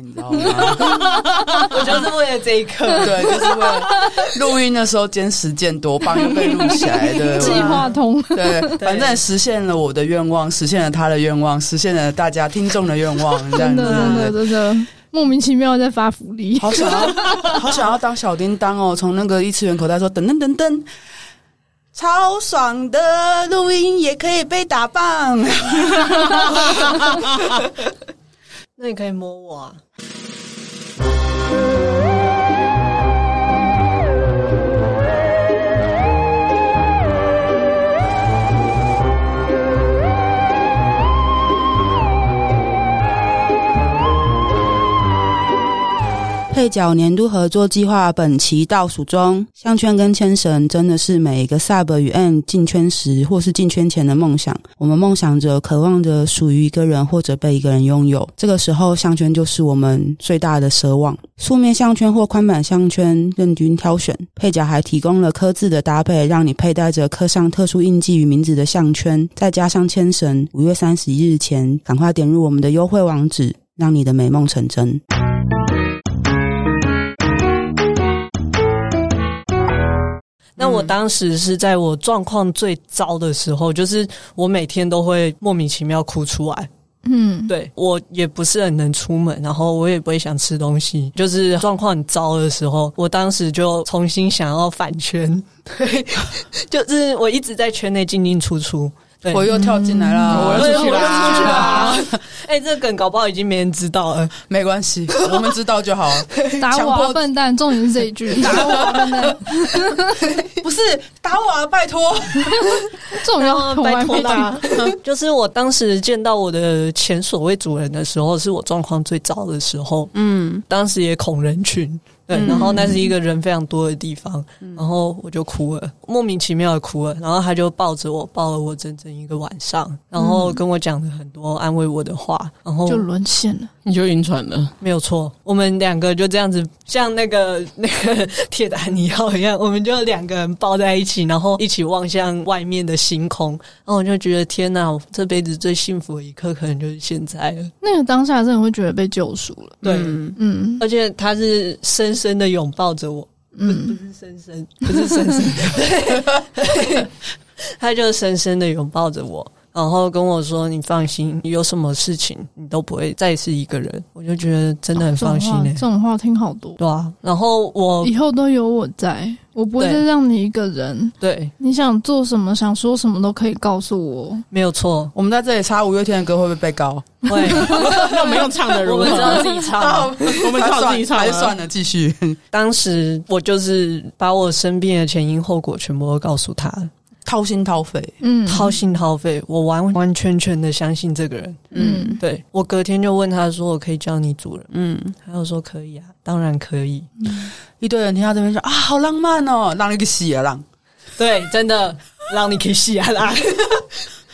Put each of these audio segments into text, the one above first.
你知道吗？我就是为了这一刻，对，就是为了录音的时候兼实践多棒，又被录起来的 计划通。对，反正实现了我的愿望，实现了他的愿望，实现了大家听众的愿望，这样子，真的，真的，真的莫名其妙在发福利，好想要，好想要当小叮当哦！从那个异次元口袋说，噔噔噔噔，超爽的录音也可以被打棒，那你可以摸我啊。配角年度合作计划本期倒数中，项圈跟牵绳真的是每一个 Sub 与 M 进圈时或是进圈前的梦想。我们梦想着、渴望着属于一个人或者被一个人拥有。这个时候，项圈就是我们最大的奢望。素面项圈或宽版项圈任君挑选，配角还提供了刻字的搭配，让你佩戴着刻上特殊印记与名字的项圈，再加上牵绳。五月三十一日前，赶快点入我们的优惠网址，让你的美梦成真。那我当时是在我状况最糟的时候，就是我每天都会莫名其妙哭出来。嗯，对，我也不是很能出门，然后我也不会想吃东西，就是状况很糟的时候，我当时就重新想要返圈，对，就是我一直在圈内进进出出。对我又跳进来了，嗯、我又出去了。哎、欸，这个梗搞不好已经没人知道了，没关系，我们知道就好。打我啊，笨蛋！重点是这一句，打我啊，笨蛋！不是打我啊，拜托！重要拜托他。就是我当时见到我的前所谓主人的时候，是我状况最糟的时候。嗯，当时也恐人群。对，然后那是一个人非常多的地方，嗯、然后我就哭了，莫名其妙的哭了，然后他就抱着我，抱了我整整一个晚上，然后跟我讲了很多安慰我的话，然后就沦陷了，你就晕船了，没有错，我们两个就这样子，像那个 那个铁达尼号一样，我们就两个人抱在一起，然后一起望向外面的星空，然后我就觉得天哪，这辈子最幸福的一刻可能就是现在了。那个当下真的会觉得被救赎了，对，嗯，嗯，而且他是深深的拥抱着我，嗯，不是深深，不是深深。的，他就深深的拥抱着我。然后跟我说：“你放心，你有什么事情你都不会再是一个人。”我就觉得真的很放心、欸。这种话听好多，对啊。然后我以后都有我在，我不会再让你一个人。对，你想做什么，想说什么都可以告诉我，没有错。我们在这里插五月天的歌会不会被告？会。那我们用唱的如何？我们知道自己唱，我们靠自己唱，还是算了，继续。当时我就是把我生病的前因后果全部都告诉他。掏心掏肺，嗯，掏心掏肺，我完完全全的相信这个人，嗯，对，我隔天就问他说：“我可以叫你主人？”嗯，他就说：“可以啊，当然可以。嗯”一堆人听到这边说：“啊，好浪漫哦，让你给洗啊浪。”对，真的让你给洗啊浪。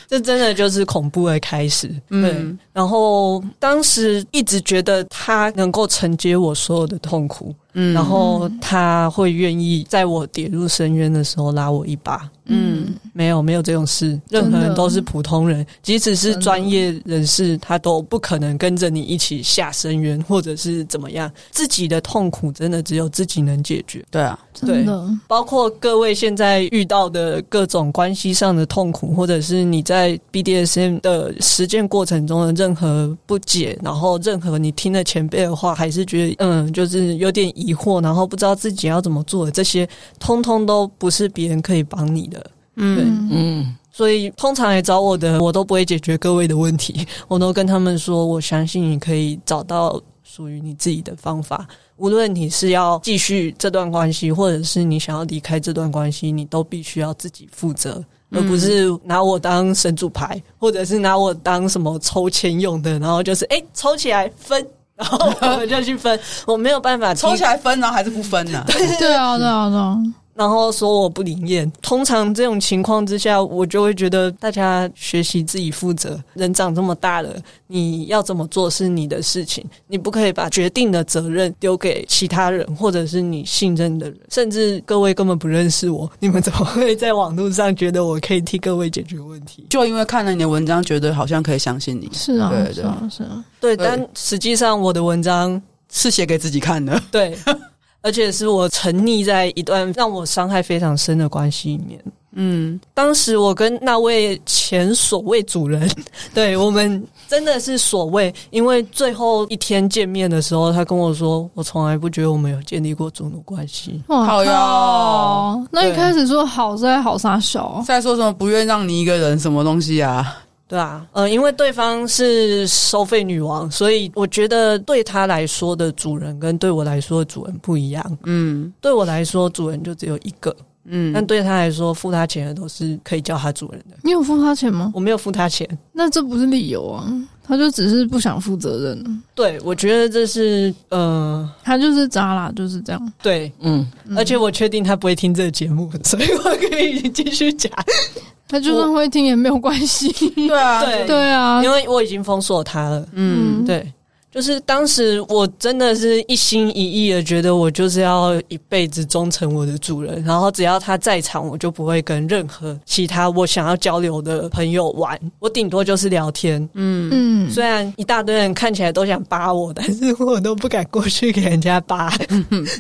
这真的就是恐怖的开始，嗯，对，然后当时一直觉得他能够承接我所有的痛苦，嗯，然后他会愿意在我跌入深渊的时候拉我一把。嗯，没有没有这种事，任何人都是普通人，即使是专业人士，他都不可能跟着你一起下深渊，或者是怎么样。自己的痛苦真的只有自己能解决。对啊，对，包括各位现在遇到的各种关系上的痛苦，或者是你在 BDSM 的实践过程中的任何不解，然后任何你听了前辈的话，还是觉得嗯，就是有点疑惑，然后不知道自己要怎么做，这些通通都不是别人可以帮你的。嗯，对，嗯，所以通常来找我的，我都不会解决各位的问题，我都跟他们说，我相信你可以找到属于你自己的方法。无论你是要继续这段关系，或者是你想要离开这段关系，你都必须要自己负责，而不是拿我当神主牌，或者是拿我当什么抽签用的，然后就是哎，抽起来分，然后我们就去分，我没有办法抽起来分，然后还是不分呢？对啊，对啊，对啊。然后说我不灵验。通常这种情况之下，我就会觉得大家学习自己负责。人长这么大了，你要怎么做是你的事情，你不可以把决定的责任丢给其他人，或者是你信任的人。甚至各位根本不认识我，你们怎么会在网络上觉得我可以替各位解决问题？就因为看了你的文章，觉得好像可以相信你。是啊，对对是啊，是啊。对，但实际上我的文章是写给自己看的。对。而且是我沉溺在一段让我伤害非常深的关系里面。嗯，当时我跟那位前所谓主人，对，我们真的是所谓，因为最后一天见面的时候，他跟我说，我从来不觉得我们有建立过主奴关系。好哟，那一开始说好在好杀小，在说什么不愿让你一个人什么东西啊？对啊，呃，因为对方是收费女王，所以我觉得对他来说的主人跟对我来说的主人不一样。嗯，对我来说主人就只有一个，嗯，但对他来说付他钱的都是可以叫他主人的。你有付他钱吗？我没有付他钱，那这不是理由啊，他就只是不想负责任。对，我觉得这是，呃，他就是渣啦，就是这样。对，嗯，而且我确定他不会听这个节目，所以我可以继续讲。他就算会听也没有关系，对啊，对对啊，因为我已经封锁他了。嗯，对，就是当时我真的是一心一意的觉得我就是要一辈子忠诚我的主人，然后只要他在场，我就不会跟任何其他我想要交流的朋友玩，我顶多就是聊天。嗯嗯，虽然一大堆人看起来都想扒我，但是我都不敢过去给人家扒。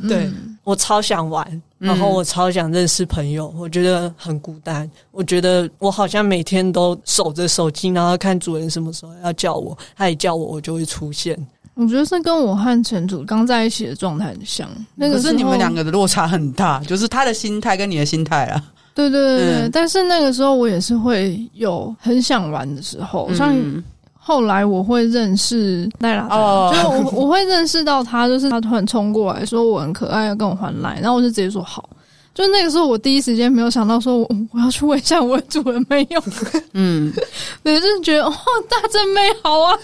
对。我超想玩，然后我超想认识朋友，嗯、我觉得很孤单。我觉得我好像每天都守着手机，然后看主人什么时候要叫我，他一叫我，我就会出现。我觉得是跟我和前主刚在一起的状态很像。那个可是你们两个的落差很大，就是他的心态跟你的心态啊。对对对对，嗯、但是那个时候我也是会有很想玩的时候，像。嗯后来我会认识奈拉，哦，就是我我会认识到他，就是他突然冲过来说我很可爱，要跟我还赖，然后我就直接说好。就那个时候，我第一时间没有想到说我，我我要去问一下我的主人没有。嗯，对，就是觉得哦，大正妹好啊，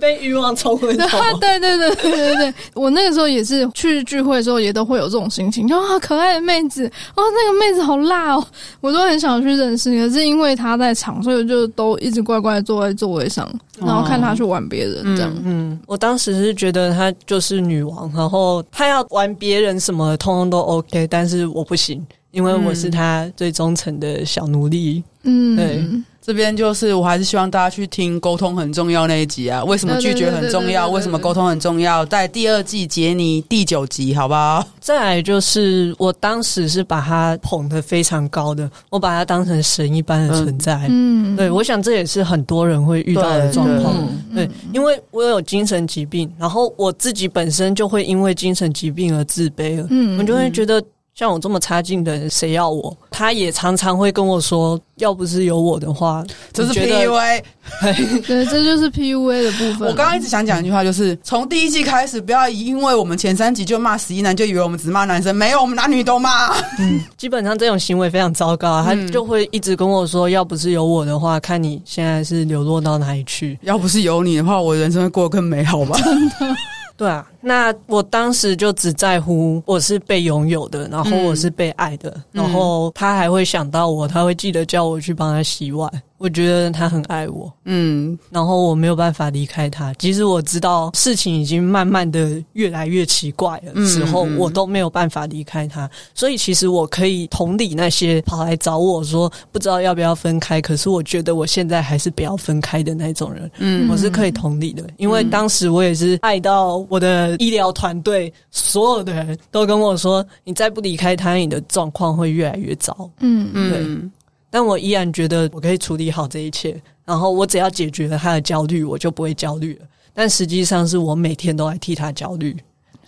被欲望冲昏头。对对对对对对，我那个时候也是去聚会的时候，也都会有这种心情，就啊，可爱的妹子，哦，那个妹子好辣哦，我都很想去认识。可是因为她在场，所以我就都一直乖乖坐在座位上，然后看她去玩别人这样。嗯，嗯，我当时是觉得她就是女王，然后她要。要玩别人什么，通通都 OK，但是我不行，因为我是他最忠诚的小奴隶。嗯，对，这边就是我还是希望大家去听沟通很重要那一集啊。为什么拒绝很重要？为什么沟通很重要？在第二季杰尼第九集，好不好？再来就是我当时是把他捧得非常高的，我把他当成神一般的存在。嗯，对，我想这也是很多人会遇到的状况。对，因为我有精神疾病，然后我自己本身就会因为精神疾病而自卑了。嗯，我就会觉得。像我这么差劲的人，谁要我？他也常常会跟我说：“要不是有我的话，这是 PUA。”对，这就是 PUA 的部分。我刚刚一直想讲一句话，就是从第一季开始，不要因为我们前三集就骂十一男，就以为我们只骂男生，没有，我们男女都骂。嗯，基本上这种行为非常糟糕。他就会一直跟我说：“要不是有我的话，看你现在是流落到哪里去。要不是有你的话，我人生会过得更美好吧？”真的。对啊，那我当时就只在乎我是被拥有的，然后我是被爱的，嗯、然后他还会想到我，他会记得叫我去帮他洗碗。我觉得他很爱我，嗯，然后我没有办法离开他。即使我知道事情已经慢慢的越来越奇怪了之后，我都没有办法离开他。所以其实我可以同理那些跑来找我说不知道要不要分开，可是我觉得我现在还是不要分开的那种人，嗯，我是可以同理的，因为当时我也是爱到我的医疗团队所有的人都跟我说，你再不离开他，你的状况会越来越糟，嗯嗯，对。但我依然觉得我可以处理好这一切，然后我只要解决了他的焦虑，我就不会焦虑了。但实际上是我每天都在替他焦虑。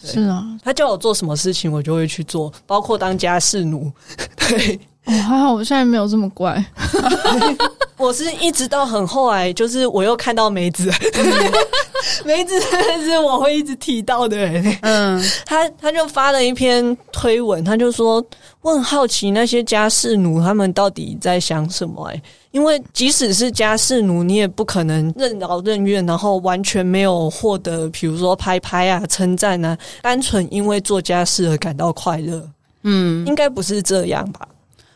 是啊，他叫我做什么事情，我就会去做，包括当家事奴。对，哦，还好我现在没有这么乖。我是一直到很后来，就是我又看到梅子，梅子是我会一直提到的人。嗯，他他就发了一篇推文，他就说我很好奇那些家事奴他们到底在想什么？哎，因为即使是家事奴，你也不可能任劳任怨，然后完全没有获得，比如说拍拍啊、称赞啊，单纯因为做家事而感到快乐。嗯，应该不是这样吧？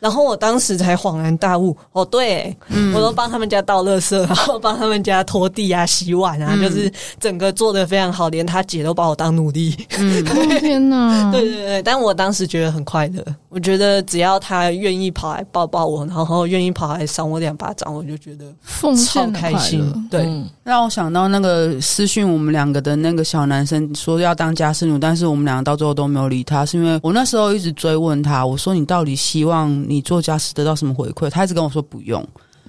然后我当时才恍然大悟，哦，对，嗯，我都帮他们家倒垃圾，然后帮他们家拖地啊、洗碗啊，嗯、就是整个做的非常好，连他姐都把我当奴隶。嗯，天哪！对对对，但我当时觉得很快乐。我觉得只要他愿意跑来抱抱我，然后愿意跑来赏我两巴掌，我就觉得超开心。对、嗯，让我想到那个私讯我们两个的那个小男生说要当家事奴，但是我们两个到最后都没有理他，是因为我那时候一直追问他，我说你到底希望你做家事得到什么回馈？他一直跟我说不用。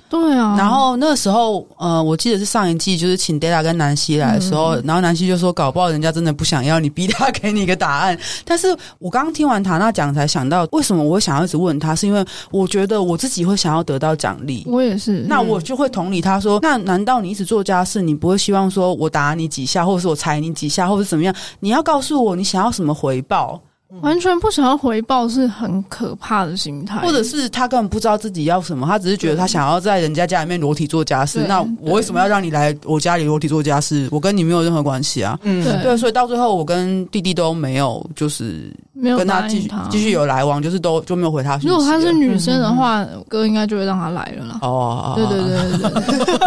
对啊，然后那个时候，呃，我记得是上一季，就是请 Data 跟南希来的时候，嗯、然后南希就说，搞不好人家真的不想要你，逼他给你一个答案。但是我刚刚听完塔娜讲，才想到为什么我会想要一直问他，是因为我觉得我自己会想要得到奖励。我也是，那我就会同理他说，那难道你一直做家事，你不会希望说我打你几下，或者是我踩你几下，或者怎么样？你要告诉我你想要什么回报。完全不想要回报是很可怕的心态，或者是他根本不知道自己要什么，他只是觉得他想要在人家家里面裸体做家事。那我为什么要让你来我家里裸体做家事？我跟你没有任何关系啊。嗯，对，所以到最后我跟弟弟都没有，就是没有跟他继续继续有来往，就是都就没有回他。如果他是女生的话，哥应该就会让他来了啦。哦，对对对对对。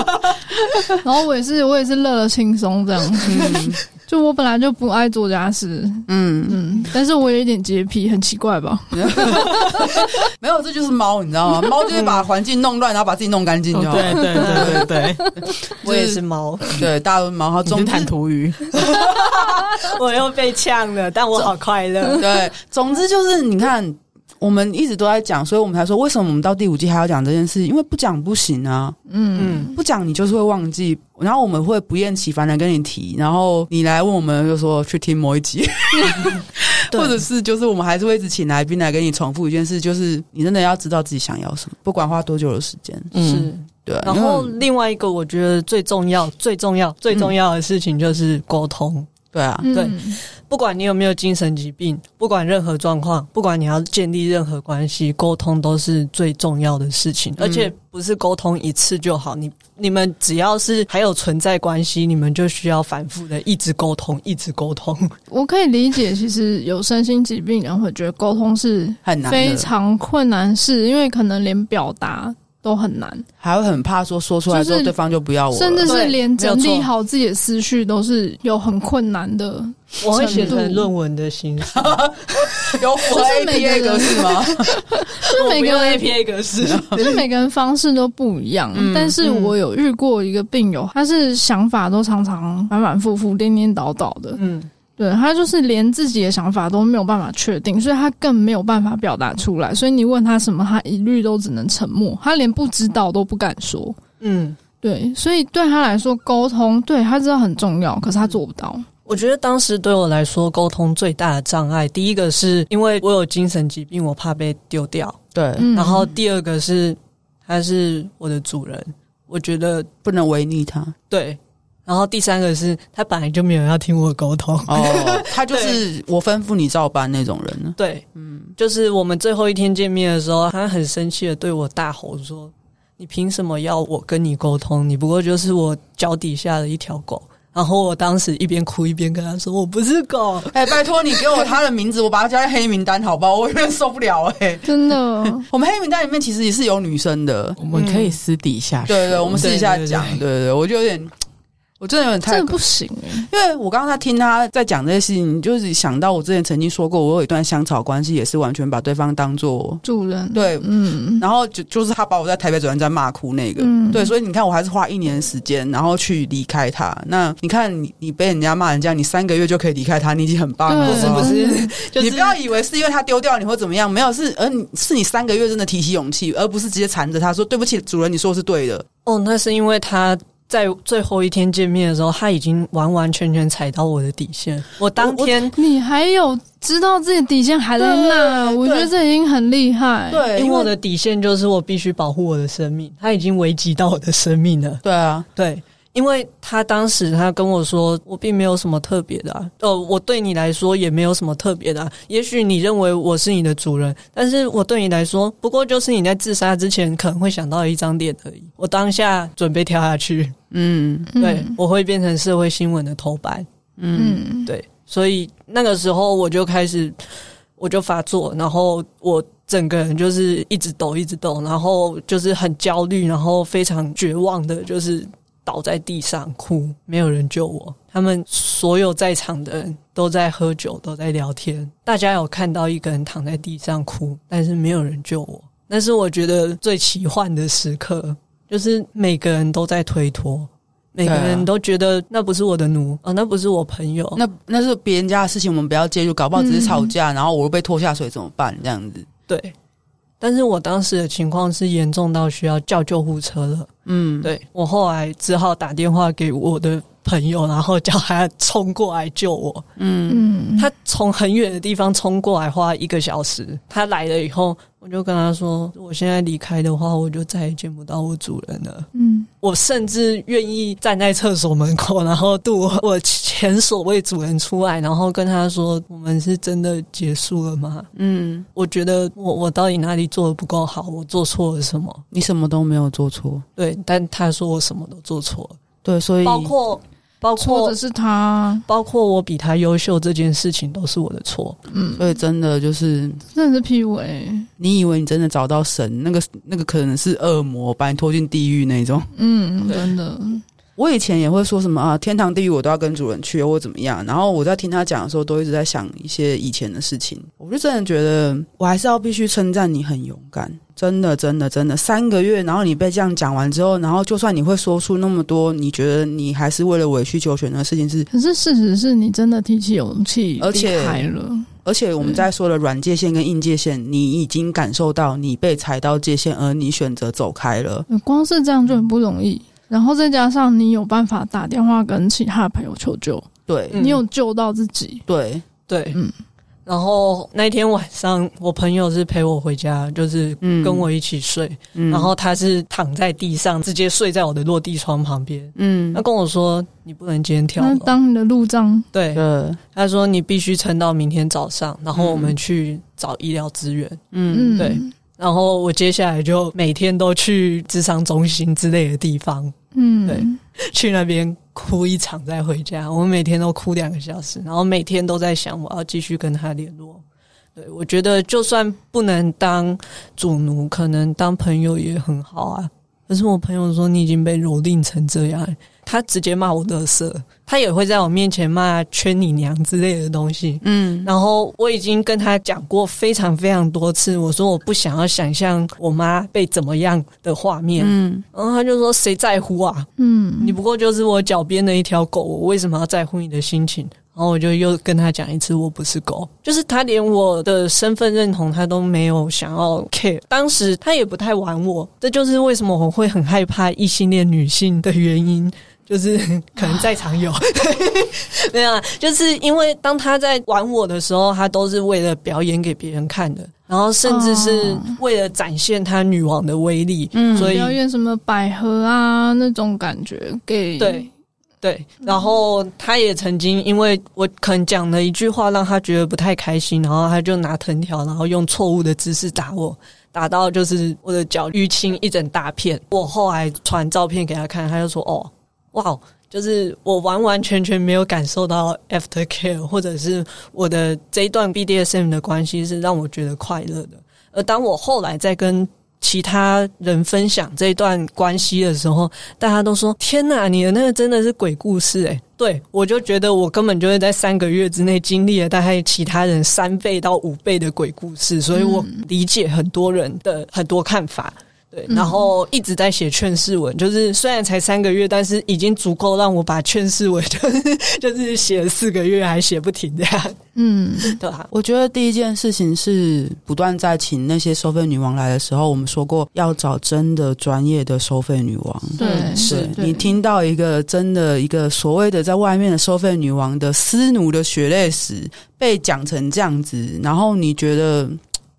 然后我也是，我也是乐乐轻松这样子。就我本来就不爱做家事，嗯嗯，但是我有一点洁癖，很奇怪吧？没有，这就是猫，你知道吗？猫就是把环境弄乱，然后把自己弄干净就好。对对对对对，我也是猫，对，大家都猫，它中坦途鱼，我又被呛了，但我好快乐。对，总之就是你看。我们一直都在讲，所以我们才说，为什么我们到第五季还要讲这件事？因为不讲不行啊，嗯，不讲你就是会忘记，然后我们会不厌其烦的跟你提，然后你来问我们，就说去听某一集，或者是就是我们还是会一直请来宾来跟你重复一件事，就是你真的要知道自己想要什么，不管花多久的时间，嗯，是。对。然后另外一个我觉得最重要、最重要、最重要的事情就是沟通。对啊，对，嗯、不管你有没有精神疾病，不管任何状况，不管你要建立任何关系，沟通都是最重要的事情。而且不是沟通一次就好，你你们只要是还有存在关系，你们就需要反复的一直沟通，一直沟通。我可以理解，其实有身心疾病人会觉得沟通是很难，非常困难，是因为可能连表达。都很难，还会很怕说说出来之后对方就不要我，甚至是连整理好自己的思绪都是有很困难的。我会写成论文的形式，有符合 APA 格式吗？就每个人 APA 格式，就是每个人方式都不一样。但是我有遇过一个病友，他是想法都常常反反复复、颠颠倒倒的。嗯。对，他就是连自己的想法都没有办法确定，所以他更没有办法表达出来。所以你问他什么，他一律都只能沉默，他连不知道都不敢说。嗯，对，所以对他来说，沟通对他知道很重要，可是他做不到。我觉得当时对我来说，沟通最大的障碍，第一个是因为我有精神疾病，我怕被丢掉。对，然后第二个是他是我的主人，我觉得不能违逆他。对。然后第三个是他本来就没有要听我沟通哦，他就是我吩咐你照办那种人呢。对，嗯，就是我们最后一天见面的时候，他很生气的对我大吼说：“你凭什么要我跟你沟通？你不过就是我脚底下的一条狗。”然后我当时一边哭一边跟他说：“我不是狗，哎，拜托你给我他的名字，我把他加在黑名单，好不好？我有点受不了，哎，真的。我们黑名单里面其实也是有女生的，我们可以私底下，对对，我们私底下讲，对对对，我就有点。”我真的有点太真的不行哎，因为我刚刚在听他在讲这些事情，就是想到我之前曾经说过，我有一段香草关系，也是完全把对方当做主人，对，嗯，然后就就是他把我在台北转运站骂哭那个，嗯，对，所以你看，我还是花一年的时间，然后去离开他。那你看，你你被人家骂人家，你三个月就可以离开他，你已经很棒了，是不是？你不要以为是因为他丢掉你或怎么样，没有，是而你是你三个月真的提起勇气，而不是直接缠着他说对不起，主人，你说的是对的。哦，那是因为他。在最后一天见面的时候，他已经完完全全踩到我的底线。我当天，你还有知道自己底线还在那，我觉得这已经很厉害。对，因为我的底线就是我必须保护我的生命，他已经危及到我的生命了。对啊，对，因为他当时他跟我说，我并没有什么特别的，啊，呃，我对你来说也没有什么特别的，啊。也许你认为我是你的主人，但是我对你来说，不过就是你在自杀之前可能会想到一张脸而已。我当下准备跳下去，嗯，对，我会变成社会新闻的头版，嗯，对，所以那个时候我就开始，我就发作，然后我整个人就是一直抖，一直抖，然后就是很焦虑，然后非常绝望的，就是。倒在地上哭，没有人救我。他们所有在场的人都在喝酒，都在聊天。大家有看到一个人躺在地上哭，但是没有人救我。那是我觉得最奇幻的时刻，就是每个人都在推脱，每个人都觉得那不是我的奴啊，那不是我朋友，那那是别人家的事情，我们不要介入。搞不好只是吵架，嗯、然后我又被拖下水怎么办？这样子，对。但是我当时的情况是严重到需要叫救护车了。嗯，对，我后来只好打电话给我的朋友，然后叫他冲过来救我。嗯，他从很远的地方冲过来，花一个小时。他来了以后。我就跟他说：“我现在离开的话，我就再也见不到我主人了。”嗯，我甚至愿意站在厕所门口，然后度我前所谓主人出来，然后跟他说：“我们是真的结束了吗？”嗯，我觉得我我到底哪里做的不够好？我做错了什么？你什么都没有做错。对，但他说我什么都做错了。对，所以包括。包括的是他，包括我比他优秀这件事情都是我的错。嗯，所以真的就是真的是 PUA。你以为你真的找到神？那个那个可能是恶魔把你拖进地狱那种。嗯，真的。我以前也会说什么啊，天堂地狱我都要跟主人去，或怎么样。然后我在听他讲的时候，都一直在想一些以前的事情。我就真的觉得，我还是要必须称赞你很勇敢。真的，真的，真的，三个月，然后你被这样讲完之后，然后就算你会说出那么多，你觉得你还是为了委曲求全的事情是？可是事实是你真的提起勇气离开了，而且我们在说的软界线跟硬界线，你已经感受到你被踩到界限，而你选择走开了。光是这样就很不容易。然后再加上你有办法打电话跟其他的朋友求救，对，你有救到自己，对对，嗯。然后那天晚上，我朋友是陪我回家，就是跟我一起睡。嗯，然后他是躺在地上，直接睡在我的落地窗旁边。嗯，他跟我说：“你不能今天跳楼，当你的路障。”对，对，他说：“你必须撑到明天早上，然后我们去找医疗资源。”嗯，对。然后我接下来就每天都去智商中心之类的地方。嗯，对，去那边哭一场再回家。我每天都哭两个小时，然后每天都在想我要继续跟他联络。对，我觉得就算不能当主奴，可能当朋友也很好啊。可是我朋友说，你已经被蹂躏成这样。他直接骂我垃圾，他也会在我面前骂“圈你娘”之类的东西。嗯，然后我已经跟他讲过非常非常多次，我说我不想要想象我妈被怎么样的画面。嗯，然后他就说：“谁在乎啊？嗯，你不过就是我脚边的一条狗，我为什么要在乎你的心情？”然后我就又跟他讲一次，我不是狗，就是他连我的身份认同他都没有想要 care。当时他也不太玩我，这就是为什么我会很害怕异性恋女性的原因。就是 可能在场有，没有啊，就是因为当他在玩我的时候，他都是为了表演给别人看的，然后甚至是为了展现他女王的威力，嗯，所以表演什么百合啊那种感觉给对对，然后他也曾经因为我可能讲了一句话让他觉得不太开心，然后他就拿藤条，然后用错误的姿势打我，打到就是我的脚淤青一整大片。我后来传照片给他看，他就说哦。哇就是我完完全全没有感受到 after care，或者是我的这一段 BDSM 的关系是让我觉得快乐的。而当我后来在跟其他人分享这一段关系的时候，大家都说：“天哪，你的那个真的是鬼故事！”诶，对，我就觉得我根本就是在三个月之内经历了大概其他人三倍到五倍的鬼故事，所以我理解很多人的很多看法。对，然后一直在写劝世文，就是虽然才三个月，但是已经足够让我把劝世文 就是就是写了四个月还写不停这样。嗯，对啊。我觉得第一件事情是不断在请那些收费女王来的时候，我们说过要找真的专业的收费女王。对，是你听到一个真的一个所谓的在外面的收费女王的私奴的血泪史被讲成这样子，然后你觉得。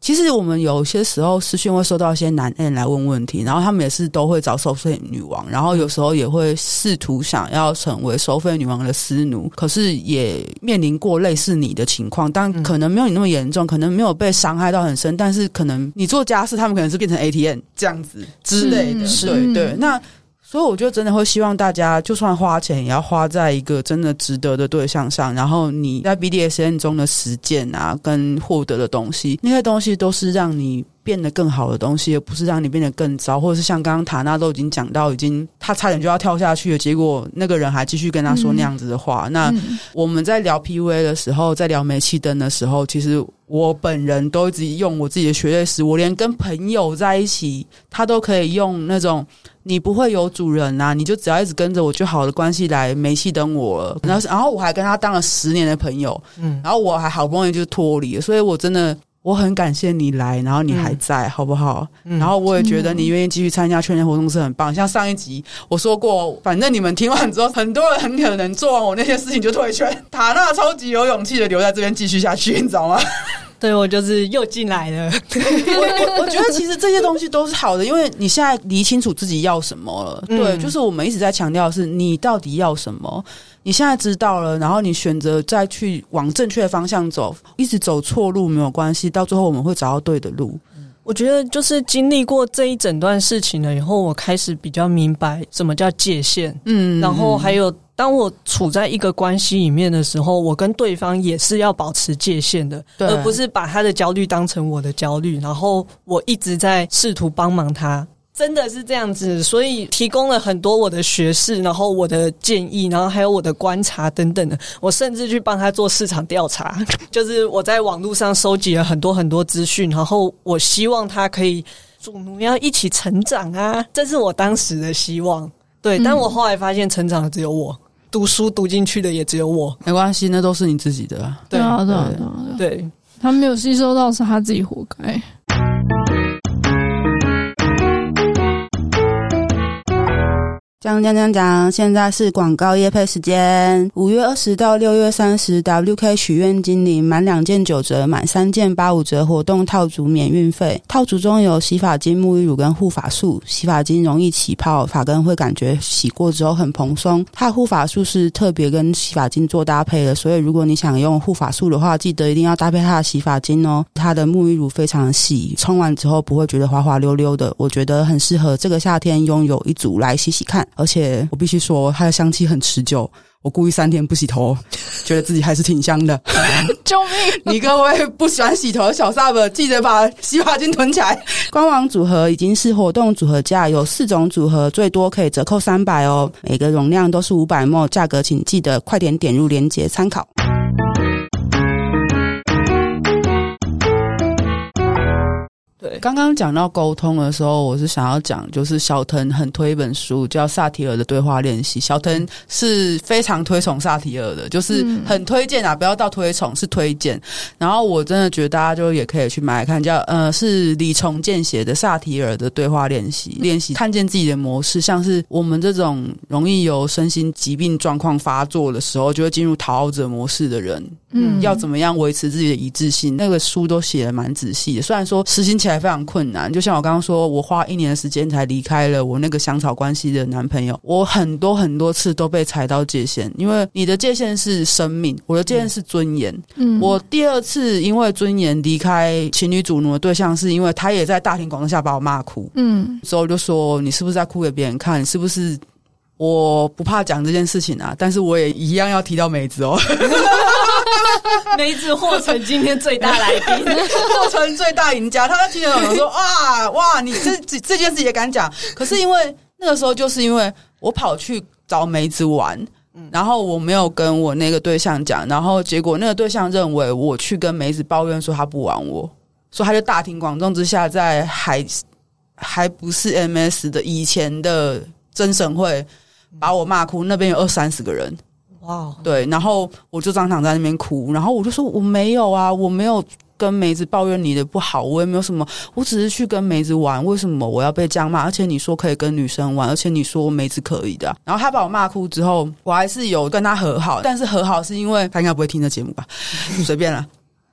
其实我们有些时候私讯会收到一些男 N 来问问题，然后他们也是都会找收费女王，然后有时候也会试图想要成为收费女王的私奴，可是也面临过类似你的情况，但可能没有你那么严重，可能没有被伤害到很深，但是可能你做家事，他们可能是变成 ATM 这样子之类的，是对对，那。所以我就真的会希望大家，就算花钱，也要花在一个真的值得的对象上。然后你在 BDSN 中的实践啊，跟获得的东西，那些东西都是让你变得更好的东西，而不是让你变得更糟。或者是像刚刚塔娜都已经讲到，已经他差点就要跳下去了，结果那个人还继续跟他说那样子的话。嗯、那我们在聊 PUA 的时候，在聊煤气灯的时候，其实我本人都一直用我自己的血泪史，我连跟朋友在一起，他都可以用那种。你不会有主人呐、啊，你就只要一直跟着我就好的关系来煤气灯我了。然后，然后我还跟他当了十年的朋友，嗯，然后我还好不容易就脱离了，所以我真的我很感谢你来，然后你还在，嗯、好不好？嗯、然后我也觉得你愿意继续参加圈内活动是很棒。像上一集我说过，反正你们听完之后，很多人很可能做完我那些事情就退圈。塔娜超级有勇气的留在这边继续下去，你知道吗？对，我就是又进来了。我我觉得其实这些东西都是好的，因为你现在理清楚自己要什么了。嗯、对，就是我们一直在强调的是你到底要什么，你现在知道了，然后你选择再去往正确的方向走，一直走错路没有关系，到最后我们会找到对的路。我觉得就是经历过这一整段事情了以后，我开始比较明白什么叫界限。嗯，然后还有。当我处在一个关系里面的时候，我跟对方也是要保持界限的，而不是把他的焦虑当成我的焦虑。然后我一直在试图帮忙他，真的是这样子。所以提供了很多我的学识，然后我的建议，然后还有我的观察等等的。我甚至去帮他做市场调查，就是我在网络上收集了很多很多资讯，然后我希望他可以主奴要一起成长啊，这是我当时的希望。对，但我后来发现，成长的只有我。读书读进去的也只有我，没关系，那都是你自己的。对啊，对啊，对，对，他没有吸收到，是他自己活该。讲讲讲讲，现在是广告夜配时间。五月二十到六月三十，WK 许愿精灵满两件九折，满三件八五折活动套组免运费。套组中有洗发精、沐浴乳跟护发素。洗发精容易起泡，发根会感觉洗过之后很蓬松。它的护发素是特别跟洗发精做搭配的，所以如果你想用护发素的话，记得一定要搭配它的洗发精哦。它的沐浴乳非常细，冲完之后不会觉得滑滑溜溜的，我觉得很适合这个夏天拥有一组来洗洗看。而且我必须说，它的香气很持久。我故意三天不洗头，觉得自己还是挺香的。救命！你各位不喜欢洗头的小 sub，记得把洗发精囤起来。官网组合已经是活动组合价，有四种组合，最多可以折扣三百哦。每个容量都是五百 ml，价格请记得快点点入链接参考。刚刚讲到沟通的时候，我是想要讲，就是小腾很推一本书，叫《萨提尔的对话练习》。小腾是非常推崇萨提尔的，就是很推荐啊，不要到推崇，是推荐。然后我真的觉得大家就也可以去买来看，叫呃是李崇建写的《萨提尔的对话练习》，练习看见自己的模式，像是我们这种容易有身心疾病状况发作的时候，就会进入讨好者模式的人，嗯，要怎么样维持自己的一致性？那个书都写的蛮仔细的，虽然说实行起来。非常困难，就像我刚刚说，我花一年的时间才离开了我那个香草关系的男朋友。我很多很多次都被踩到界限，因为你的界限是生命，我的界限是尊严。嗯，我第二次因为尊严离开情侣主奴的对象，是因为他也在大庭广众下把我骂哭。嗯，之后就说你是不是在哭给别人看？你是不是？我不怕讲这件事情啊，但是我也一样要提到梅子哦。梅子获成今天最大来宾，或成最大赢家。他在今天有说啊，哇，你这这这件事也敢讲？可是因为那个时候，就是因为我跑去找梅子玩，然后我没有跟我那个对象讲，然后结果那个对象认为我去跟梅子抱怨说他不玩我，所以他就大庭广众之下，在还还不是 MS 的以前的真神会。把我骂哭，那边有二三十个人，哇，对，然后我就当场在那边哭，然后我就说我没有啊，我没有跟梅子抱怨你的不好，我也没有什么，我只是去跟梅子玩，为什么我要被这样骂？而且你说可以跟女生玩，而且你说梅子可以的啊，然后他把我骂哭之后，我还是有跟他和好，但是和好是因为他应该不会听这节目吧，随便了。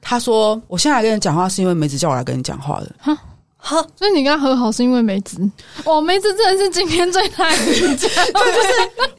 他说：“我现在来跟你讲话，是因为梅子叫我来跟你讲话的。”哈。哈，所以你跟他和好是因为梅子？哇，梅子真的是今天最大的赢家。对，就是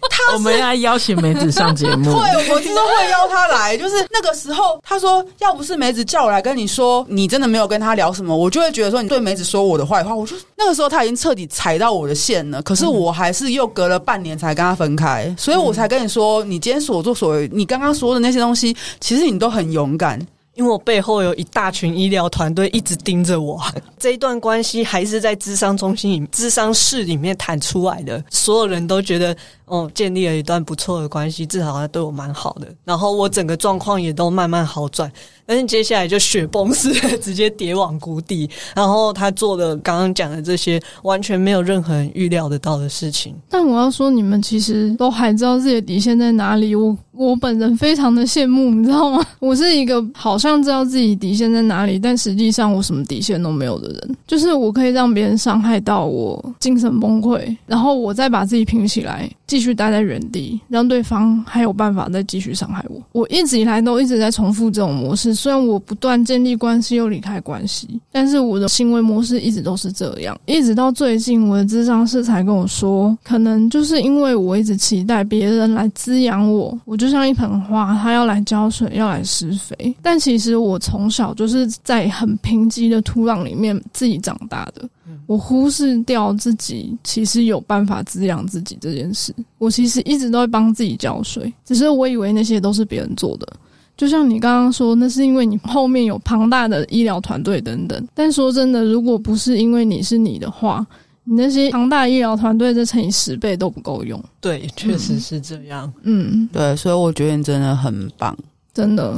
他。我们要邀请梅子上节目。对，我之后会邀他来。就是那个时候，他说要不是梅子叫我来跟你说，你真的没有跟他聊什么，我就会觉得说你对梅子说我的坏话。我就那个时候他已经彻底踩到我的线了。可是我还是又隔了半年才跟他分开，所以我才跟你说，你今天所作所为，你刚刚说的那些东西，其实你都很勇敢。因为我背后有一大群医疗团队一直盯着我，这一段关系还是在智商中心里、智商室里面谈出来的，所有人都觉得。哦，建立了一段不错的关系，至少他对我蛮好的。然后我整个状况也都慢慢好转，但是接下来就雪崩式的直接跌往谷底。然后他做的刚刚讲的这些，完全没有任何人预料得到的事情。但我要说，你们其实都还知道自己的底线在哪里。我我本人非常的羡慕，你知道吗？我是一个好像知道自己底线在哪里，但实际上我什么底线都没有的人。就是我可以让别人伤害到我精神崩溃，然后我再把自己平起来。继续待在原地，让对方还有办法再继续伤害我。我一直以来都一直在重复这种模式，虽然我不断建立关系又离开关系，但是我的行为模式一直都是这样。一直到最近，我的智商师才跟我说，可能就是因为我一直期待别人来滋养我，我就像一盆花，他要来浇水，要来施肥。但其实我从小就是在很贫瘠的土壤里面自己长大的。我忽视掉自己其实有办法滋养自己这件事，我其实一直都会帮自己浇水，只是我以为那些都是别人做的。就像你刚刚说，那是因为你后面有庞大的医疗团队等等。但说真的，如果不是因为你是你的话，你那些庞大医疗团队再乘以十倍都不够用。对，确实是这样。嗯，对，所以我觉得你真的很棒。真的，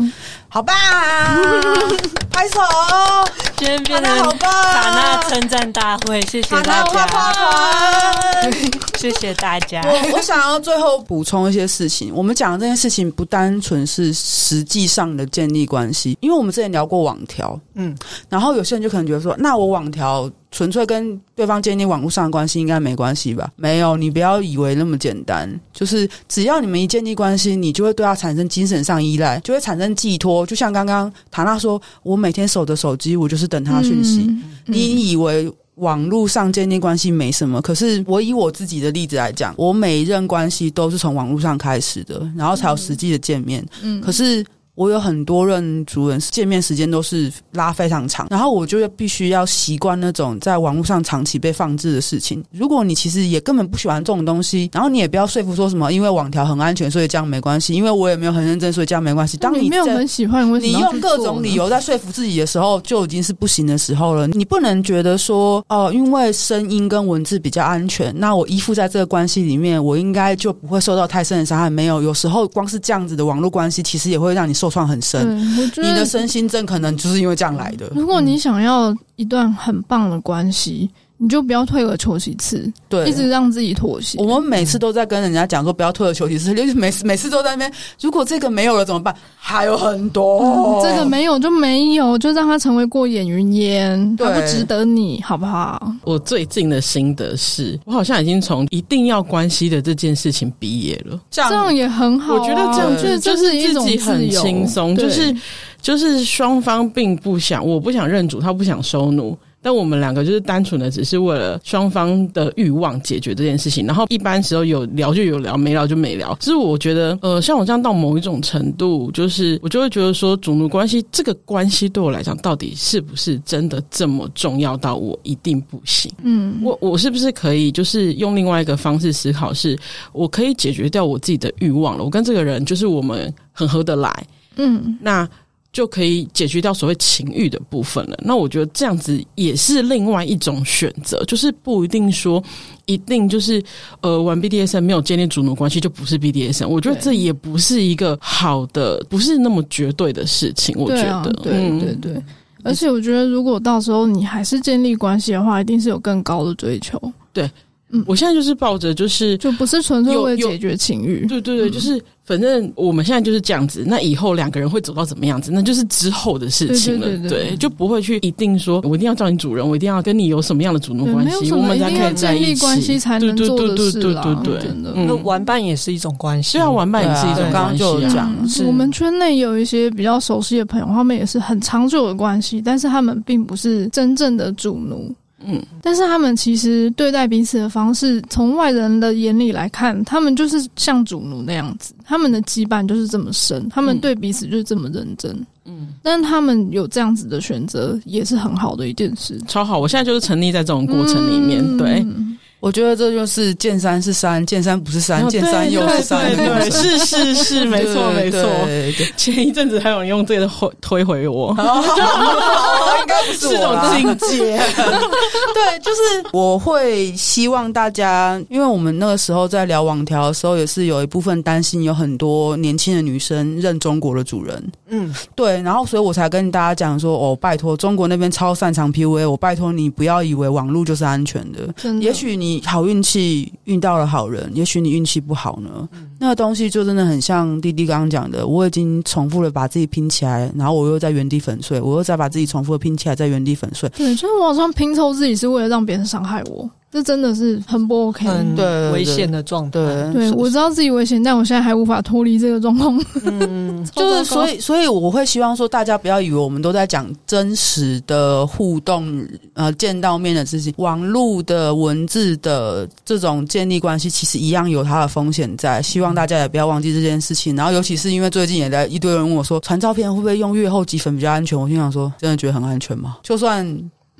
好棒！拍手，今天变成卡纳称赞大会，谢谢大家，谢谢大家。我我想要最后补充一些事情。我们讲的这件事情不单纯是实际上的建立关系，因为我们之前聊过网调，嗯，然后有些人就可能觉得说，那我网调。纯粹跟对方建立网络上的关系应该没关系吧？没有，你不要以为那么简单。就是只要你们一建立关系，你就会对他产生精神上依赖，就会产生寄托。就像刚刚唐娜说，我每天守着手机，我就是等他讯息。你以为网络上建立关系没什么？可是我以我自己的例子来讲，我每一任关系都是从网络上开始的，然后才有实际的见面。嗯，可是。我有很多任主人见面时间都是拉非常长，然后我就必须要习惯那种在网络上长期被放置的事情。如果你其实也根本不喜欢这种东西，然后你也不要说服说什么，因为网条很安全，所以这样没关系。因为我也没有很认真，所以这样没关系。当你，你没有很喜欢，你用各种理由在说服自己的时候，就已经是不行的时候了。你不能觉得说哦，因为声音跟文字比较安全，那我依附在这个关系里面，我应该就不会受到太深的伤害。没有，有时候光是这样子的网络关系，其实也会让你受。受创很深，你的身心症可能就是因为这样来的。如果你想要一段很棒的关系。你就不要退而求其次，对，一直让自己妥协。我们每次都在跟人家讲说不要退而求其次，就是每次每次都在那边。如果这个没有了怎么办？还有很多，嗯、这个没有就没有，就让它成为过眼云烟，它不值得你，好不好？我最近的心得是，我好像已经从一定要关系的这件事情毕业了。这样这样也很好、啊，我觉得这样就是就是一种很轻松，就是就是双方并不想，我不想认主，他不想收奴。但我们两个就是单纯的，只是为了双方的欲望解决这件事情。然后一般时候有聊就有聊，没聊就没聊。其实我觉得，呃，像我这样到某一种程度，就是我就会觉得说，主奴关系这个关系对我来讲，到底是不是真的这么重要到我一定不行？嗯，我我是不是可以就是用另外一个方式思考，是我可以解决掉我自己的欲望了？我跟这个人就是我们很合得来，嗯，那。就可以解决掉所谓情欲的部分了。那我觉得这样子也是另外一种选择，就是不一定说一定就是呃玩 BDSM 没有建立主奴关系就不是 BDSM。我觉得这也不是一个好的，不是那么绝对的事情。我觉得，对啊，对对对。而且我觉得，如果到时候你还是建立关系的话，一定是有更高的追求。对。嗯，我现在就是抱着就是就不是纯粹为解决情欲，对对对，就是。反正我们现在就是这样子，那以后两个人会走到怎么样子，那就是之后的事情了。对，对，对，对，对，就不会去一定说，我一定要叫你主人，我一定要跟你有什么样的主奴关系，我们才可以在一起。关系才能做的事啦。对对对对对，那玩伴也是一种关系，对啊，玩伴也是一种关系。刚刚就有讲，嗯，我们圈内有一些比较熟悉的朋友，他们也是很长久的关系，但是他们并不是真正的主奴。嗯，但是他们其实对待彼此的方式，从外人的眼里来看，他们就是像主奴那样子，他们的羁绊就是这么深，他们对彼此就是这么认真。嗯，但是他们有这样子的选择，也是很好的一件事，超好。我现在就是沉溺在这种过程里面，嗯、对。我觉得这就是见山是山，见山不是山，见山又是山。对，是是是，没错没错。前一阵子还有人用这个回推回我，应该不是种境界。对，就是我会希望大家，因为我们那个时候在聊网条的时候，也是有一部分担心有很多年轻的女生认中国的主人。嗯，对，然后所以我才跟大家讲说，哦，拜托，中国那边超擅长 PUA，我拜托你不要以为网络就是安全的，的也许你。好运气遇到了好人，也许你运气不好呢。嗯、那个东西就真的很像弟弟刚刚讲的，我已经重复的把自己拼起来，然后我又在原地粉碎，我又再把自己重复的拼起来，在原地粉碎。对，就是我好像拼凑自己是为了让别人伤害我。这真的是很不 OK，很危险的状态。对，对，我知道自己危险，但我现在还无法脱离这个状况。嗯，就是所以，所以我会希望说，大家不要以为我们都在讲真实的互动，呃，见到面的事情，网络的文字的这种建立关系，其实一样有它的风险在。希望大家也不要忘记这件事情。然后，尤其是因为最近也在一堆人问我说，传照片会不会用月后即焚比较安全？我心想说，真的觉得很安全吗？就算。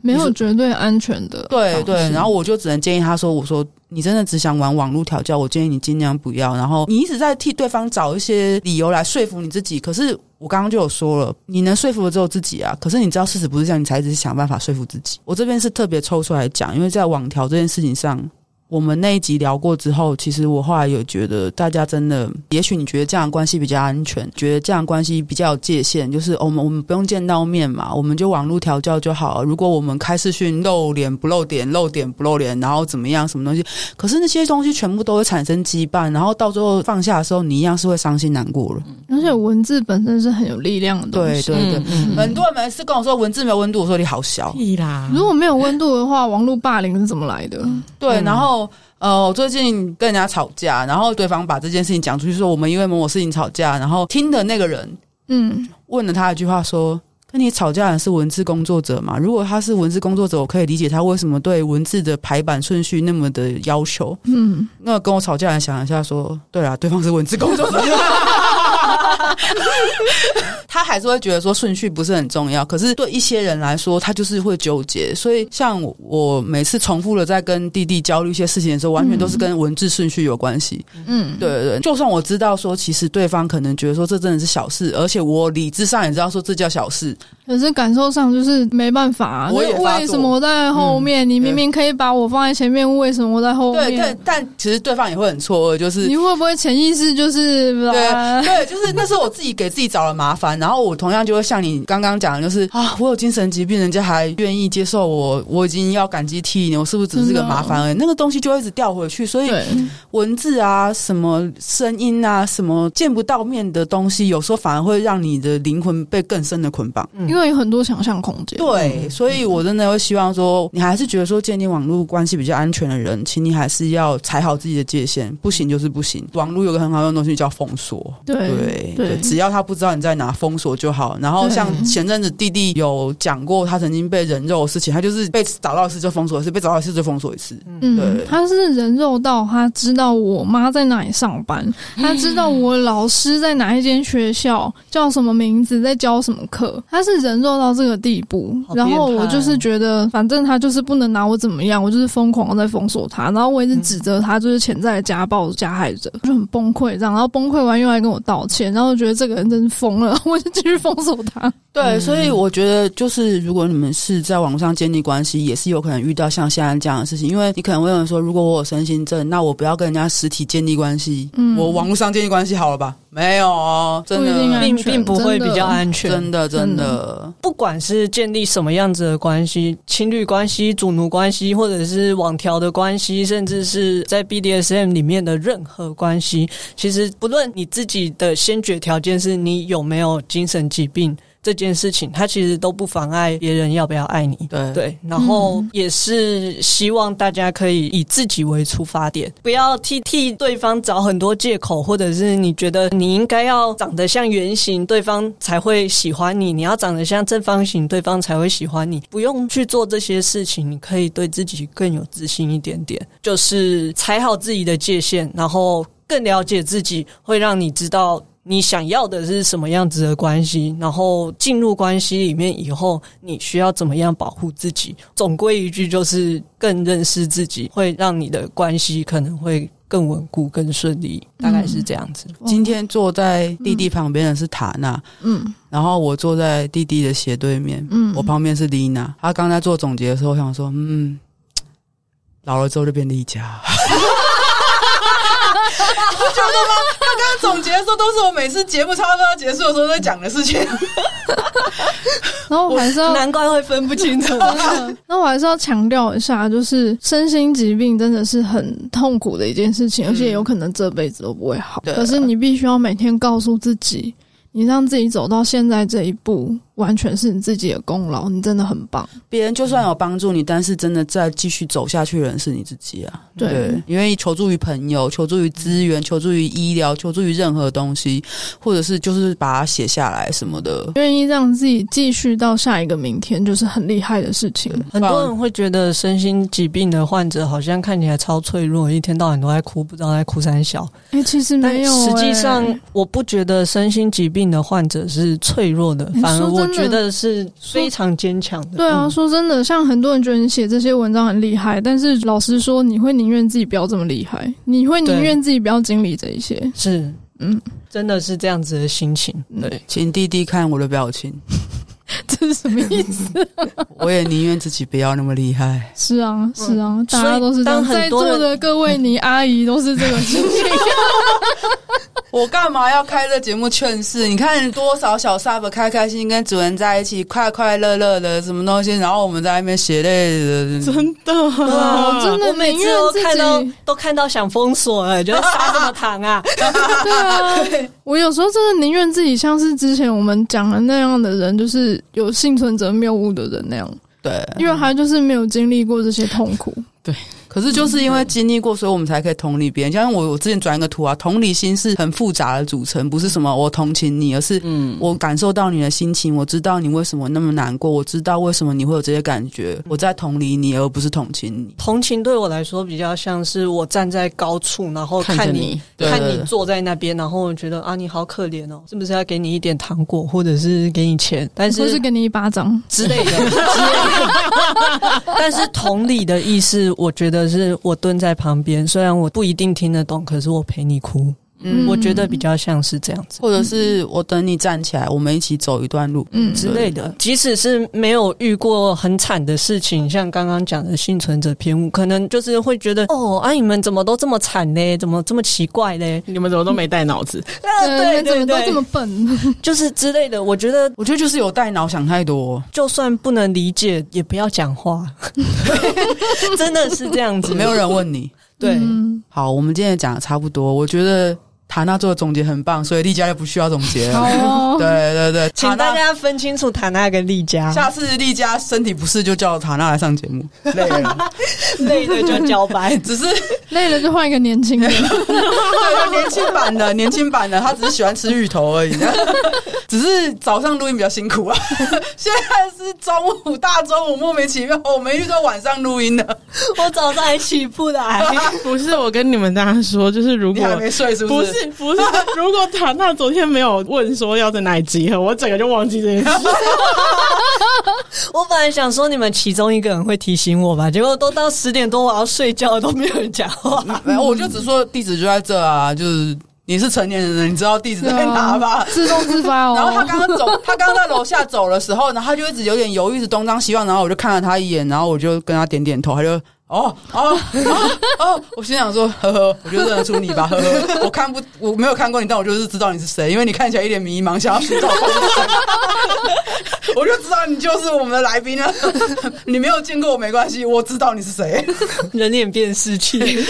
没有绝对安全的，对对，然后我就只能建议他说：“我说你真的只想玩网络调教，我建议你尽量不要。然后你一直在替对方找一些理由来说服你自己，可是我刚刚就有说了，你能说服的只有自己啊。可是你知道事实不是这样，你才一直想办法说服自己。我这边是特别抽出来讲，因为在网调这件事情上。”我们那一集聊过之后，其实我后来有觉得，大家真的，也许你觉得这样的关系比较安全，觉得这样的关系比较有界限，就是我们我们不用见到面嘛，我们就网络调教就好了。如果我们开视讯露脸不露点，露点不露脸，然后怎么样，什么东西？可是那些东西全部都会产生羁绊，然后到最后放下的时候，你一样是会伤心难过了。而且文字本身是很有力量的东西，对对对。嗯嗯、很多人每次跟我说文字没有温度，我说你好小。啦，如果没有温度的话，网络霸凌是怎么来的？对，然后。呃，我最近跟人家吵架，然后对方把这件事情讲出去，说我们因为某某事情吵架，然后听的那个人，嗯，问了他一句话，说：“跟你吵架的是文字工作者嘛？如果他是文字工作者，我可以理解他为什么对文字的排版顺序那么的要求。”嗯，那跟我吵架的人想一下，说：“对啊，对方是文字工作者。” 他还是会觉得说顺序不是很重要，可是对一些人来说，他就是会纠结。所以，像我每次重复的在跟弟弟焦虑一些事情的时候，完全都是跟文字顺序有关系。嗯，对对对。就算我知道说，其实对方可能觉得说这真的是小事，而且我理智上也知道说这叫小事，可是感受上就是没办法啊。我也为什么我在后面？嗯，你明明可以把我放在前面，为什么我在后面？对对，但其实对方也会很错愕，就是你会不会潜意识就是对对，就是那是我自己给自己找了麻烦。然后我同样就会像你刚刚讲的，就是啊，我有精神疾病，人家还愿意接受我，我已经要感激涕零，我是不是只是个麻烦而已？那个东西就会一直掉回去。所以文字啊，什么声音啊，什么见不到面的东西，有时候反而会让你的灵魂被更深的捆绑，因为有很多想象空间。对，所以我真的会希望说，你还是觉得说建立网络关系比较安全的人，请你还是要踩好自己的界限，不行就是不行。网络有个很好用的东西叫封锁，对对对，只要他不知道你在哪，封锁就好。然后像前阵子弟弟有讲过，他曾经被人肉的事情，他就是被找到一次就封锁一次，被找到一次就封锁一次。嗯，对，他是人肉到他知道我妈在哪里上班，他知道我老师在哪一间学校，叫什么名字，在教什么课，他是人肉到这个地步。然后我就是觉得，反正他就是不能拿我怎么样，我就是疯狂的在封锁他。然后我一直指责他就是潜在的家暴加害者，就很崩溃这样。然后崩溃完又来跟我道歉，然后我觉得这个人真是疯了，我就继续封锁他。对，所以我觉得就是，如果你们是在网上建立关系，也是有可能遇到像现在这样的事情。因为你可能会有人说，如果我有身心症，那我不要跟人家实体建立关系，嗯，我网络上建立关系好了吧？没有哦，真的并并不会比较安全，真的真的。不管是建立什么样子的关系，情侣关系、主奴关系，或者是网调的关系，甚至是在 BDSM 里面的任何关系，其实不论你自己的先决条件是你有没有精神疾病。这件事情，它其实都不妨碍别人要不要爱你。对对，然后也是希望大家可以以自己为出发点，不要替替对方找很多借口，或者是你觉得你应该要长得像圆形，对方才会喜欢你；你要长得像正方形，对方才会喜欢你。不用去做这些事情，你可以对自己更有自信一点点，就是踩好自己的界限，然后更了解自己，会让你知道。你想要的是什么样子的关系？然后进入关系里面以后，你需要怎么样保护自己？总归一句，就是更认识自己，会让你的关系可能会更稳固、更顺利。大概是这样子。嗯。今天坐在弟弟旁边的是塔娜，嗯，然后我坐在弟弟的斜对面，嗯，我旁边是丽娜。她刚才做总结的时候，我想说，嗯，老了之后就变丽佳。不觉得吗？他刚刚总结的时候，都是我每次节目差不多要结束的时候在讲的事情。然后我还是要，难怪会分不清楚。那我还是要强调一下，就是身心疾病真的是很痛苦的一件事情，而且有可能这辈子都不会好。可是你必须要每天告诉自己，你让自己走到现在这一步。完全是你自己的功劳，你真的很棒。别人就算有帮助你，但是真的再继续走下去的人是你自己啊。对，对，你愿意求助于朋友，求助于资源，求助于医疗，求助于任何东西，或者是就是把它写下来什么的，愿意让自己继续到下一个明天，就是很厉害的事情。很多人会觉得身心疾病的患者好像看起来超脆弱，一天到晚都在哭，不知道在哭三小。哎、欸，其实没有、欸。实际上，我不觉得身心疾病的患者是脆弱的，反而我。我觉得是非常坚强的。对啊，说真的，像很多人觉得你写这些文章很厉害，但是老实说，你会宁愿自己不要这么厉害，你会宁愿自己不要经历这一些。是，嗯，真的是这样子的心情。对，请弟弟看我的表情，这是什么意思？我也宁愿自己不要那么厉害。是啊，是啊，大家都是当。在座的各位，你阿姨都是这个心情。我干嘛要开这节目劝世？你看多少小 sub 开开心心跟主人在一起，快快乐乐的什么东西，然后我们在那边血泪的，真的，啊、真的，我每次都看到都看到想封锁了，觉得杀这么糖啊！对啊，我有时候真的宁愿自己像是之前我们讲的那样的人，就是有幸存者谬误的人那样，对，因为他就是没有经历过这些痛苦，对。可是就是因为经历过，所以我们才可以同理别人。像我，我之前转一个图啊，同理心是很复杂的组成，不是什么我同情你，而是嗯，我感受到你的心情，我知道你为什么那么难过，我知道为什么你会有这些感觉，我在同理你，而不是同情你。同情对我来说比较像是我站在高处，然后看你，看，看你坐在那边，然后我觉得啊，你好可怜哦，是不是要给你一点糖果，或者是给你钱，但是或是给你一巴掌。之类的 但是同理的意思，我觉得是我蹲。在旁边，虽然我不一定听得懂，可是我陪你哭。嗯，我觉得比较像是这样子，或者是我等你站起来，我们一起走一段路，嗯之类的。即使是没有遇过很惨的事情，像刚刚讲的幸存者偏误，可能就是会觉得哦，啊，你们怎么都这么惨呢？怎么这么奇怪呢？你们怎么都没带脑子？啊，对，怎么都这么笨？就是之类的。我觉得，我觉得就是有带脑，想太多。就算不能理解，也不要讲话。真的是这样子，没有人问你。对，好，我们今天也讲的差不多，我觉得。塔娜做的总结很棒，所以丽佳就不需要总结了。哦、对对对，请大家分清楚塔娜跟丽佳。下次丽佳身体不适就叫塔娜来上节目。累了，累了就交白，只是累了就换一个年轻人。对，年轻版的，年轻版的，他只是喜欢吃芋头而已。只是早上录音比较辛苦啊。现在是中午，大中午莫名其妙，我们遇到晚上录音的。我早上还起不来。不是，我跟你们大家说，就是如果你还没睡，是不是？不是。不是，如果塔娜昨天没有问说要在哪里集合，我整个就忘记这件事。我本来想说你们其中一个人会提醒我吧，结果都到十点多我要睡觉，都没有人讲话。没有，我就只说地址就在这啊，就是你是成年人了，你知道地址在哪吧？自动自发哦。然后他刚刚走，他刚刚在楼下走的时候，然后他就一直有点犹豫，是东张西望，然后我就看了他一眼，然后我就跟他点点头，他就。哦哦哦哦！我心想说，呵呵，我就认得出你吧，呵呵。我看不，我没有看过你，但我就是知道你是谁，因为你看起来一脸迷茫，想要寻找。我就知道你就是我们的来宾了。你没有见过我没关系，我知道你是谁。人脸辨识器。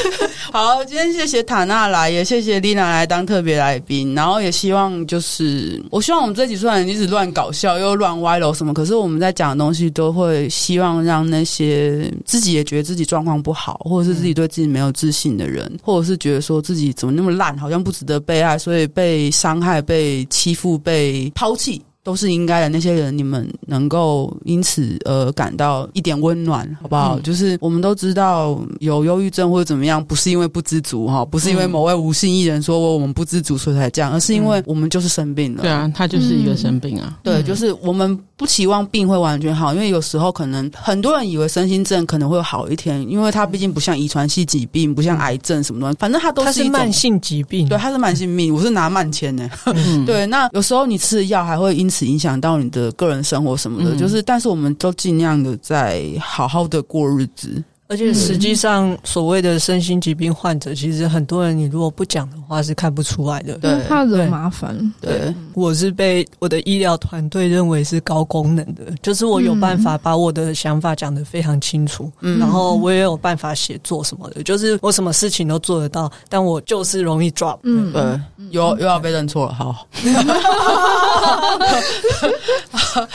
好，今天谢谢塔娜来，也谢谢丽娜来当特别来宾，然后也希望就是，我希望我们这几虽然一直乱搞笑又乱歪楼什么，可是我们在讲的东西都会希望让那些自己也觉得自己。状况不好，或者是自己对自己没有自信的人，或者是觉得说自己怎么那么烂，好像不值得被爱，所以被伤害、被欺负、被抛弃。都是应该的，那些人，你们能够因此而感到一点温暖，好不好？嗯、就是我们都知道有忧郁症或者怎么样，不是因为不知足哈，不是因为某位无心艺人说我们不知足所以才这样，而是因为我们就是生病了。对啊，他就是一个生病啊。嗯、对，就是我们不期望病会完全好，因为有时候可能很多人以为身心症可能会好一天，因为它毕竟不像遗传性疾病，不像癌症什么东西，反正它都是慢性疾病。对，它是慢性病。我是拿慢签呢。嗯、对，那有时候你吃的药还会因此影响到你的个人生活什么的，嗯、就是，但是我们都尽量的在好好的过日子。而且实际上，所谓的身心疾病患者，其实很多人你如果不讲的话，是看不出来的。对，怕惹麻烦。对，我是被我的医疗团队认为是高功能的，就是我有办法把我的想法讲得非常清楚，嗯、然后我也有办法写作什么的，就是我什么事情都做得到，但我就是容易 drop。嗯，对，又又要被认错了，好。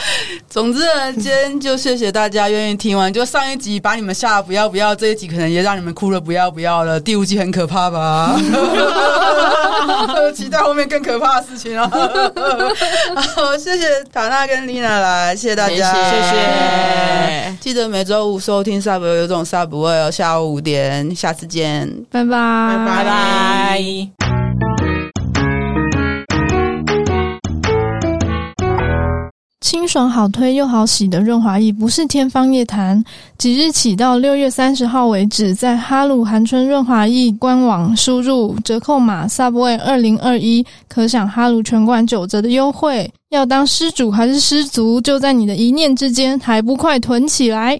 总之呢，今天就谢谢大家愿意听完，就上一集把你们吓得不要。要不要这一集可能也让你们哭了？不要不要了，第五季很可怕吧？期待后面更可怕的事情啊！好，谢谢塔娜跟丽娜来，谢谢大家，谢谢。谢谢记得每周五收听 Sub 有种 Sub 味哦，下午五点，下次见，拜拜，拜拜。清爽好推又好洗的润滑液不是天方夜谭。即日起到六月三十号为止，在哈鲁寒春润滑液官网输入折扣码 Subway 二零二一，可享哈鲁全馆九折的优惠。要当失主还是失足，就在你的一念之间，还不快囤起来！